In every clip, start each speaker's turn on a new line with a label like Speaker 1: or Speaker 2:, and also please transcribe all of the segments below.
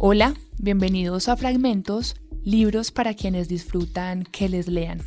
Speaker 1: Hola, bienvenidos a Fragmentos, libros para quienes disfrutan que les lean.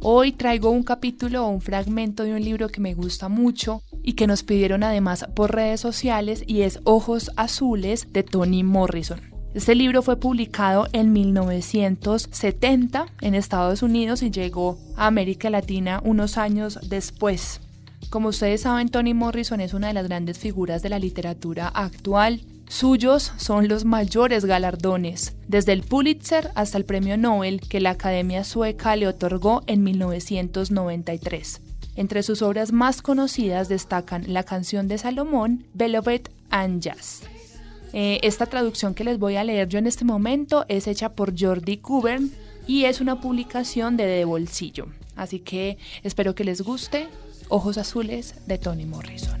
Speaker 1: Hoy traigo un capítulo o un fragmento de un libro que me gusta mucho y que nos pidieron además por redes sociales y es Ojos Azules de Toni Morrison. Este libro fue publicado en 1970 en Estados Unidos y llegó a América Latina unos años después. Como ustedes saben, Toni Morrison es una de las grandes figuras de la literatura actual. Suyos son los mayores galardones, desde el Pulitzer hasta el Premio Nobel que la Academia Sueca le otorgó en 1993. Entre sus obras más conocidas destacan La canción de Salomón, Beloved and Jazz. Eh, esta traducción que les voy a leer yo en este momento es hecha por Jordi Cubern y es una publicación de De Bolsillo. Así que espero que les guste. Ojos Azules de Toni Morrison.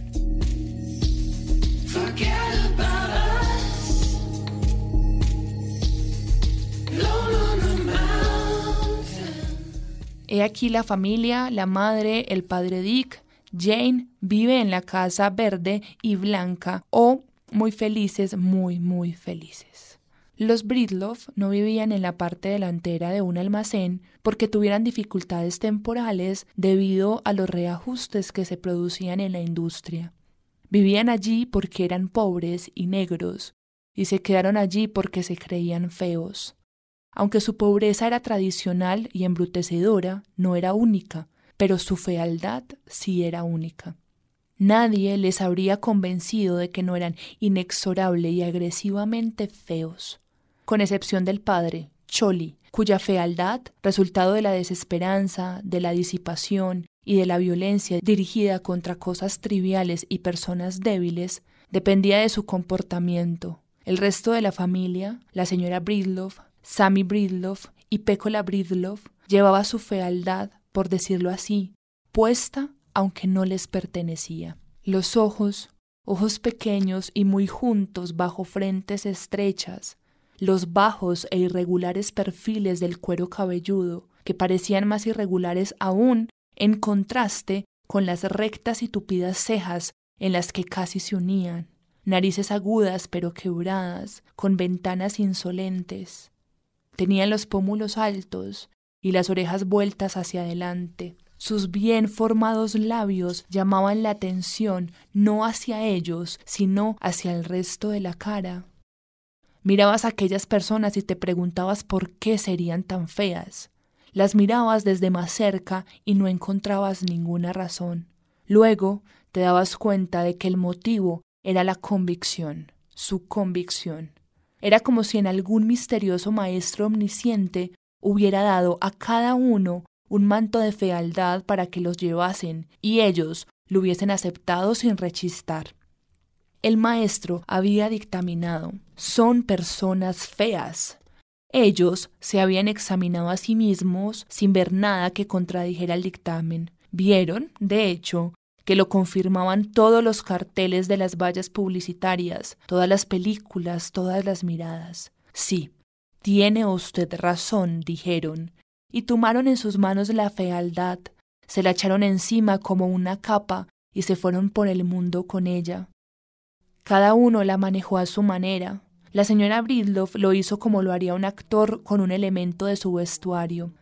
Speaker 1: He aquí la familia, la madre, el padre Dick, Jane vive en la casa verde y blanca o muy felices, muy, muy felices. Los Bridloff no vivían en la parte delantera de un almacén porque tuvieran dificultades temporales debido a los reajustes que se producían en la industria. Vivían allí porque eran pobres y negros, y se quedaron allí porque se creían feos. Aunque su pobreza era tradicional y embrutecedora, no era única, pero su fealdad sí era única. Nadie les habría convencido de que no eran inexorable y agresivamente feos, con excepción del padre, Choli, cuya fealdad, resultado de la desesperanza, de la disipación y de la violencia dirigida contra cosas triviales y personas débiles, dependía de su comportamiento. El resto de la familia, la señora Bridloff, Sammy Bridloff y Pecola Bridloff, llevaba su fealdad, por decirlo así, puesta aunque no les pertenecía. Los ojos, ojos pequeños y muy juntos bajo frentes estrechas, los bajos e irregulares perfiles del cuero cabelludo, que parecían más irregulares aún en contraste con las rectas y tupidas cejas en las que casi se unían, narices agudas pero quebradas, con ventanas insolentes. Tenían los pómulos altos y las orejas vueltas hacia adelante. Sus bien formados labios llamaban la atención no hacia ellos, sino hacia el resto de la cara. Mirabas a aquellas personas y te preguntabas por qué serían tan feas. Las mirabas desde más cerca y no encontrabas ninguna razón. Luego te dabas cuenta de que el motivo era la convicción, su convicción. Era como si en algún misterioso maestro omnisciente hubiera dado a cada uno un manto de fealdad para que los llevasen y ellos lo hubiesen aceptado sin rechistar. El maestro había dictaminado son personas feas. Ellos se habían examinado a sí mismos sin ver nada que contradijera el dictamen. Vieron, de hecho, que lo confirmaban todos los carteles de las vallas publicitarias, todas las películas, todas las miradas. Sí, tiene usted razón, dijeron, y tomaron en sus manos la fealdad, se la echaron encima como una capa y se fueron por el mundo con ella. Cada uno la manejó a su manera. La señora Bridloff lo hizo como lo haría un actor con un elemento de su vestuario.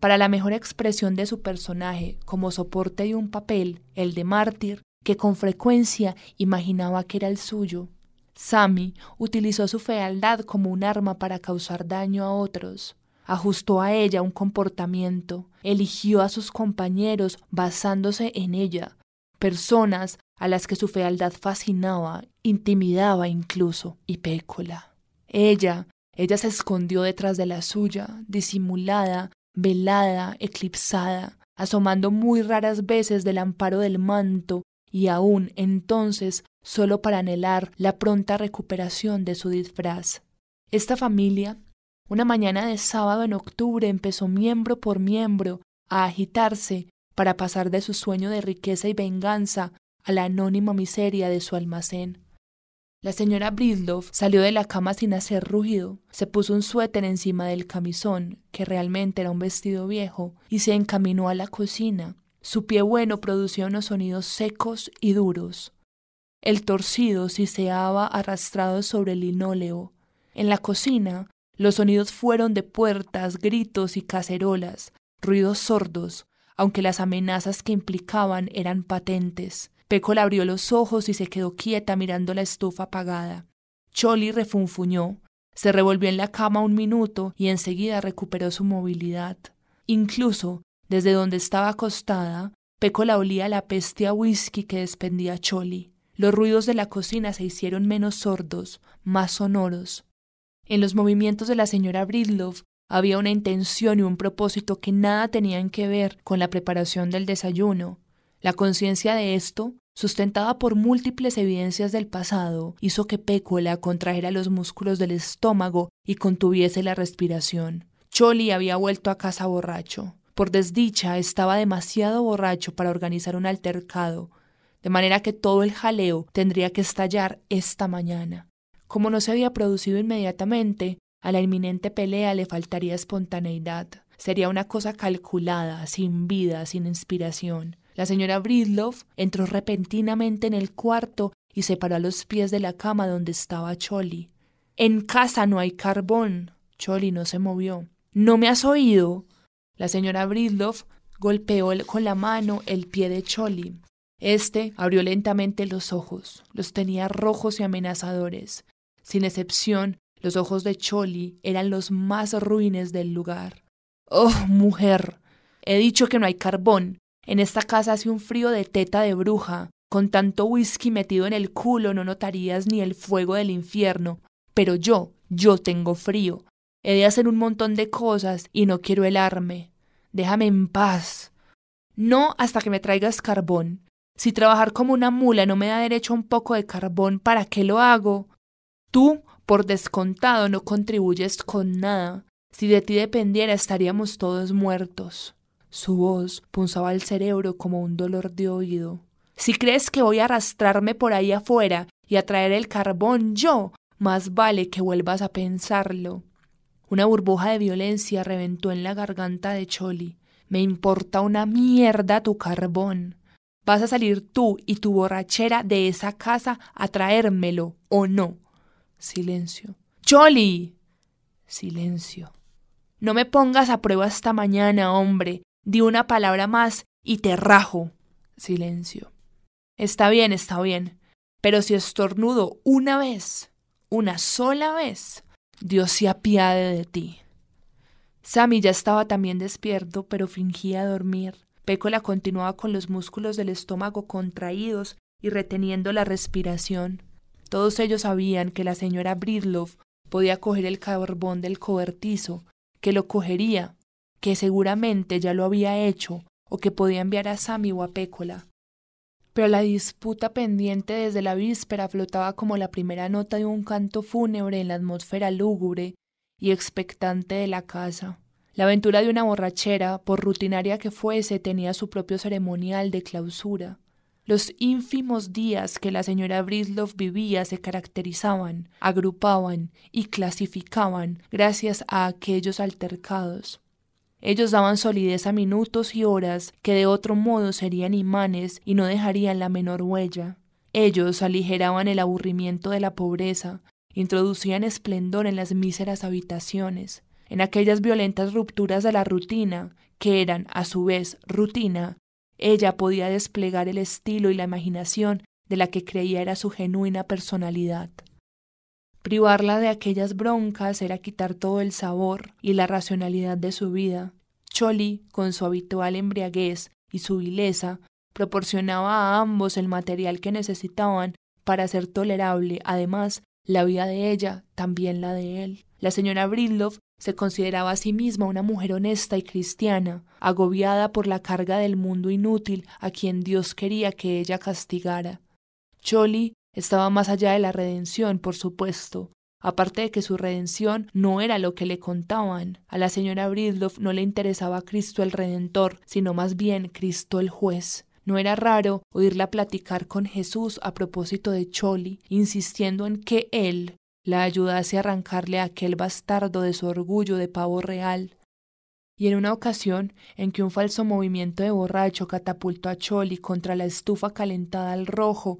Speaker 1: Para la mejor expresión de su personaje, como soporte de un papel, el de mártir, que con frecuencia imaginaba que era el suyo. Sammy utilizó su fealdad como un arma para causar daño a otros ajustó a ella un comportamiento, eligió a sus compañeros basándose en ella, personas a las que su fealdad fascinaba, intimidaba incluso, y pécola. Ella, ella se escondió detrás de la suya, disimulada, velada, eclipsada, asomando muy raras veces del amparo del manto, y aún entonces solo para anhelar la pronta recuperación de su disfraz. Esta familia una mañana de sábado en octubre empezó miembro por miembro a agitarse para pasar de su sueño de riqueza y venganza a la anónima miseria de su almacén. La señora Bridloff salió de la cama sin hacer ruido, se puso un suéter encima del camisón, que realmente era un vestido viejo, y se encaminó a la cocina. Su pie bueno producía unos sonidos secos y duros. El torcido siseaba arrastrado sobre el linóleo, En la cocina, los sonidos fueron de puertas, gritos y cacerolas, ruidos sordos, aunque las amenazas que implicaban eran patentes. Pécola abrió los ojos y se quedó quieta mirando la estufa apagada. Choli refunfuñó, se revolvió en la cama un minuto y enseguida recuperó su movilidad. Incluso, desde donde estaba acostada, Pécola olía la peste a whisky que despendía Choli. Los ruidos de la cocina se hicieron menos sordos, más sonoros. En los movimientos de la señora Bridloff había una intención y un propósito que nada tenían que ver con la preparación del desayuno. La conciencia de esto, sustentada por múltiples evidencias del pasado, hizo que Pécola contrajera los músculos del estómago y contuviese la respiración. Choli había vuelto a casa borracho. Por desdicha, estaba demasiado borracho para organizar un altercado, de manera que todo el jaleo tendría que estallar esta mañana. Como no se había producido inmediatamente, a la inminente pelea le faltaría espontaneidad. Sería una cosa calculada, sin vida, sin inspiración. La señora Bridloff entró repentinamente en el cuarto y se paró a los pies de la cama donde estaba Choli. En casa no hay carbón. Choli no se movió. ¿No me has oído? La señora Bridloff golpeó con la mano el pie de Choli. Este abrió lentamente los ojos. Los tenía rojos y amenazadores. Sin excepción, los ojos de Choli eran los más ruines del lugar. Oh, mujer. He dicho que no hay carbón. En esta casa hace un frío de teta de bruja. Con tanto whisky metido en el culo no notarías ni el fuego del infierno. Pero yo, yo tengo frío. He de hacer un montón de cosas y no quiero helarme. Déjame en paz. No hasta que me traigas carbón. Si trabajar como una mula no me da derecho a un poco de carbón, ¿para qué lo hago? Tú, por descontado, no contribuyes con nada. Si de ti dependiera estaríamos todos muertos. Su voz punzaba el cerebro como un dolor de oído. Si crees que voy a arrastrarme por ahí afuera y a traer el carbón yo, más vale que vuelvas a pensarlo. Una burbuja de violencia reventó en la garganta de Choli. Me importa una mierda tu carbón. Vas a salir tú y tu borrachera de esa casa a traérmelo, ¿o no? Silencio. Choli. Silencio. No me pongas a prueba esta mañana, hombre. Di una palabra más y te rajo. Silencio. Está bien, está bien. Pero si estornudo una vez, una sola vez, Dios se apiade de ti. Sammy ya estaba también despierto, pero fingía dormir. Pécola continuaba con los músculos del estómago contraídos y reteniendo la respiración. Todos ellos sabían que la señora Bridloff podía coger el carbón del cobertizo, que lo cogería, que seguramente ya lo había hecho o que podía enviar a Sammy o a Pécola. Pero la disputa pendiente desde la víspera flotaba como la primera nota de un canto fúnebre en la atmósfera lúgubre y expectante de la casa. La aventura de una borrachera, por rutinaria que fuese, tenía su propio ceremonial de clausura. Los ínfimos días que la señora Brisloff vivía se caracterizaban, agrupaban y clasificaban gracias a aquellos altercados. Ellos daban solidez a minutos y horas que de otro modo serían imanes y no dejarían la menor huella. Ellos aligeraban el aburrimiento de la pobreza, introducían esplendor en las míseras habitaciones, en aquellas violentas rupturas de la rutina, que eran, a su vez, rutina, ella podía desplegar el estilo y la imaginación de la que creía era su genuina personalidad. Privarla de aquellas broncas era quitar todo el sabor y la racionalidad de su vida. Choli, con su habitual embriaguez y su vileza, proporcionaba a ambos el material que necesitaban para ser tolerable, además, la vida de ella, también la de él. La señora Bridloff se consideraba a sí misma una mujer honesta y cristiana, agobiada por la carga del mundo inútil a quien Dios quería que ella castigara. Choli estaba más allá de la redención, por supuesto, aparte de que su redención no era lo que le contaban. A la señora Bridloff no le interesaba Cristo el Redentor, sino más bien Cristo el Juez. No era raro oírla platicar con Jesús a propósito de Choli, insistiendo en que él la ayudase a arrancarle a aquel bastardo de su orgullo de pavo real. Y en una ocasión en que un falso movimiento de borracho catapultó a Choli contra la estufa calentada al rojo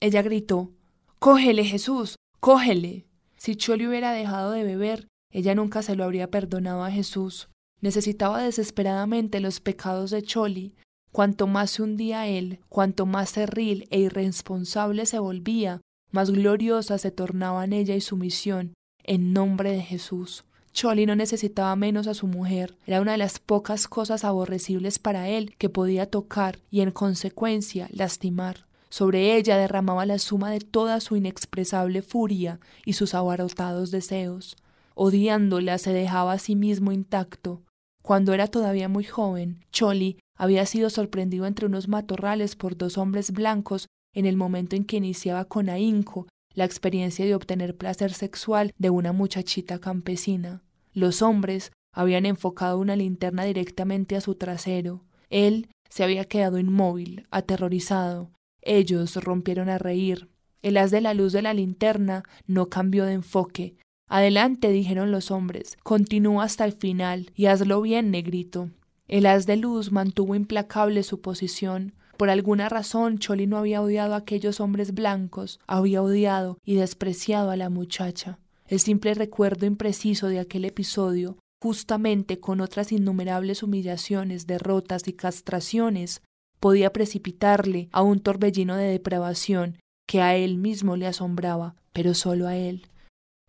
Speaker 1: ella gritó Cógele, Jesús, cógele. Si Choli hubiera dejado de beber, ella nunca se lo habría perdonado a Jesús. Necesitaba desesperadamente los pecados de Choli. Cuanto más se hundía él, cuanto más cerril e irresponsable se volvía, más gloriosa se tornaban ella y su misión, en nombre de Jesús. Choli no necesitaba menos a su mujer, era una de las pocas cosas aborrecibles para él que podía tocar y en consecuencia lastimar. Sobre ella derramaba la suma de toda su inexpresable furia y sus abarrotados deseos. Odiándola se dejaba a sí mismo intacto. Cuando era todavía muy joven, Choli había sido sorprendido entre unos matorrales por dos hombres blancos en el momento en que iniciaba con ahínco la experiencia de obtener placer sexual de una muchachita campesina. Los hombres habían enfocado una linterna directamente a su trasero. Él se había quedado inmóvil, aterrorizado. Ellos rompieron a reír. El haz de la luz de la linterna no cambió de enfoque. Adelante, dijeron los hombres, continúa hasta el final y hazlo bien, negrito. El haz de luz mantuvo implacable su posición. Por alguna razón Choli no había odiado a aquellos hombres blancos, había odiado y despreciado a la muchacha. El simple recuerdo impreciso de aquel episodio, justamente con otras innumerables humillaciones, derrotas y castraciones, podía precipitarle a un torbellino de depravación que a él mismo le asombraba, pero solo a él.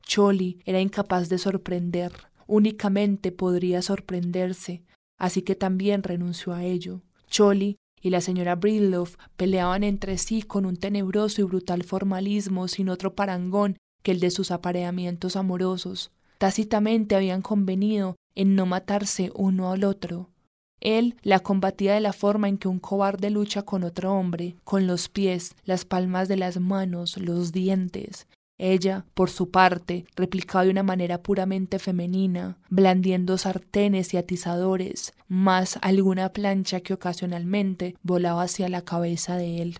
Speaker 1: Choli era incapaz de sorprender, únicamente podría sorprenderse, así que también renunció a ello. Choli y la señora Bridloff peleaban entre sí con un tenebroso y brutal formalismo sin otro parangón que el de sus apareamientos amorosos. Tácitamente habían convenido en no matarse uno al otro. Él la combatía de la forma en que un cobarde lucha con otro hombre, con los pies, las palmas de las manos, los dientes, ella, por su parte, replicaba de una manera puramente femenina, blandiendo sartenes y atizadores, más alguna plancha que ocasionalmente volaba hacia la cabeza de él.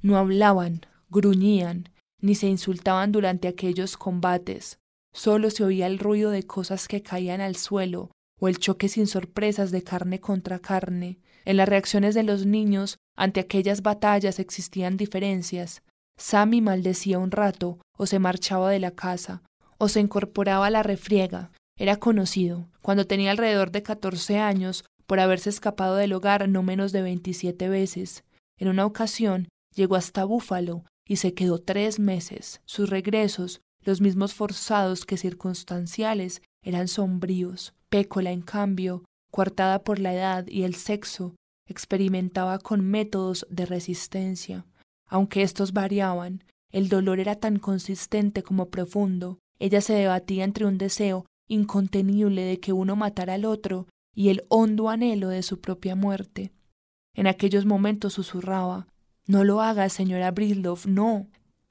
Speaker 1: No hablaban, gruñían, ni se insultaban durante aquellos combates. Solo se oía el ruido de cosas que caían al suelo o el choque sin sorpresas de carne contra carne. En las reacciones de los niños ante aquellas batallas existían diferencias, Sammy maldecía un rato, o se marchaba de la casa, o se incorporaba a la refriega. Era conocido, cuando tenía alrededor de catorce años, por haberse escapado del hogar no menos de veintisiete veces. En una ocasión llegó hasta Búfalo y se quedó tres meses. Sus regresos, los mismos forzados que circunstanciales, eran sombríos. Pécola, en cambio, coartada por la edad y el sexo, experimentaba con métodos de resistencia. Aunque estos variaban, el dolor era tan consistente como profundo. Ella se debatía entre un deseo incontenible de que uno matara al otro y el hondo anhelo de su propia muerte. En aquellos momentos susurraba No lo haga, señora Bridloff, no.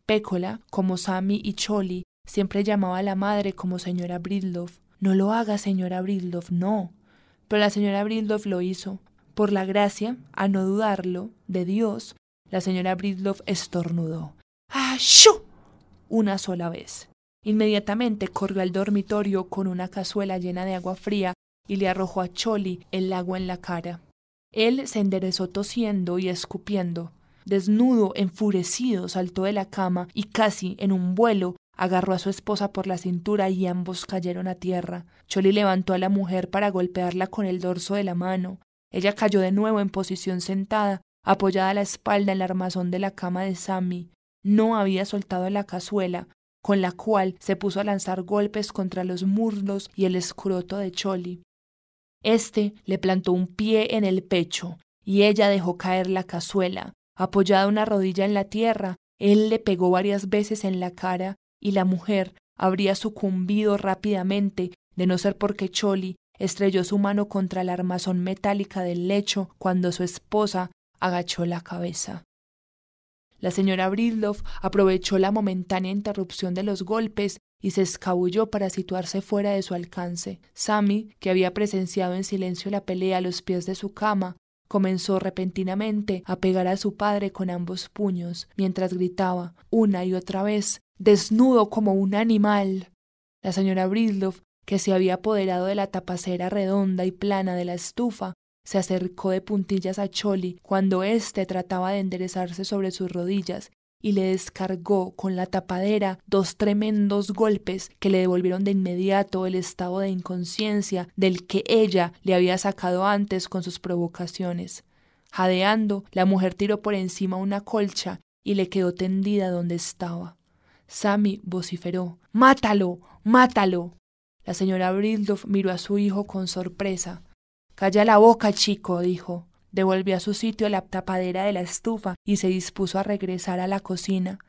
Speaker 1: Pécola, como Sammy y Choli, siempre llamaba a la madre como señora Bridloff. No lo haga, señora Bridloff, no. Pero la señora Bridloff lo hizo. Por la gracia, a no dudarlo, de Dios, la señora Bridloff estornudó. ¡Ashú! Una sola vez. Inmediatamente corrió al dormitorio con una cazuela llena de agua fría y le arrojó a Choli el agua en la cara. Él se enderezó tosiendo y escupiendo. Desnudo, enfurecido, saltó de la cama y casi en un vuelo agarró a su esposa por la cintura y ambos cayeron a tierra. Choli levantó a la mujer para golpearla con el dorso de la mano. Ella cayó de nuevo en posición sentada apoyada a la espalda en el armazón de la cama de Sammy. No había soltado la cazuela, con la cual se puso a lanzar golpes contra los muslos y el escroto de Choli. Este le plantó un pie en el pecho, y ella dejó caer la cazuela. Apoyada una rodilla en la tierra, él le pegó varias veces en la cara, y la mujer habría sucumbido rápidamente, de no ser porque Choli estrelló su mano contra la armazón metálica del lecho cuando su esposa agachó la cabeza. La señora Bridloff aprovechó la momentánea interrupción de los golpes y se escabulló para situarse fuera de su alcance. Sammy, que había presenciado en silencio la pelea a los pies de su cama, comenzó repentinamente a pegar a su padre con ambos puños, mientras gritaba una y otra vez desnudo como un animal. La señora Bridloff, que se había apoderado de la tapacera redonda y plana de la estufa, se acercó de puntillas a Choli cuando éste trataba de enderezarse sobre sus rodillas y le descargó con la tapadera dos tremendos golpes que le devolvieron de inmediato el estado de inconsciencia del que ella le había sacado antes con sus provocaciones. Jadeando, la mujer tiró por encima una colcha y le quedó tendida donde estaba. Sammy vociferó Mátalo. Mátalo. La señora Brildoff miró a su hijo con sorpresa. Calla la boca, chico, dijo. Devolvió a su sitio la tapadera de la estufa y se dispuso a regresar a la cocina.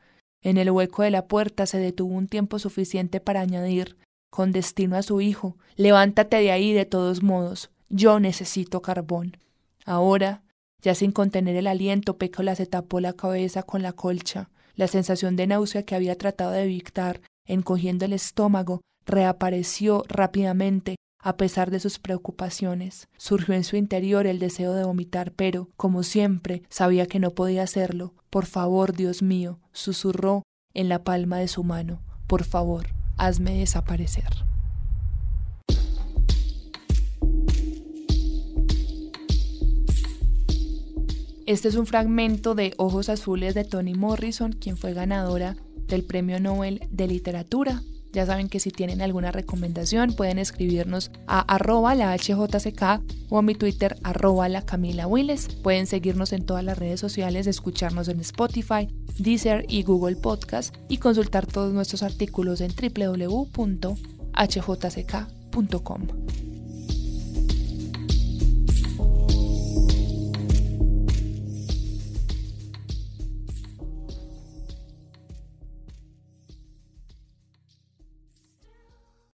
Speaker 1: En el hueco de la puerta se detuvo un tiempo suficiente para añadir, con destino a su hijo, levántate de ahí de todos modos. Yo necesito carbón. Ahora, ya sin contener el aliento, Pécola se tapó la cabeza con la colcha. La sensación de náusea que había tratado de evitar, encogiendo el estómago, reapareció rápidamente a pesar de sus preocupaciones. Surgió en su interior el deseo de vomitar, pero, como siempre, sabía que no podía hacerlo. Por favor, Dios mío, susurró en la palma de su mano. Por favor, hazme desaparecer. Este es un fragmento de Ojos Azules de Toni Morrison, quien fue ganadora del Premio Nobel de Literatura ya saben que si tienen alguna recomendación pueden escribirnos a arroba la HJCK o a mi Twitter arroba la Camila Willes. Pueden seguirnos en todas las redes sociales, escucharnos en Spotify, Deezer y Google Podcast y consultar todos nuestros artículos en www.hjck.com.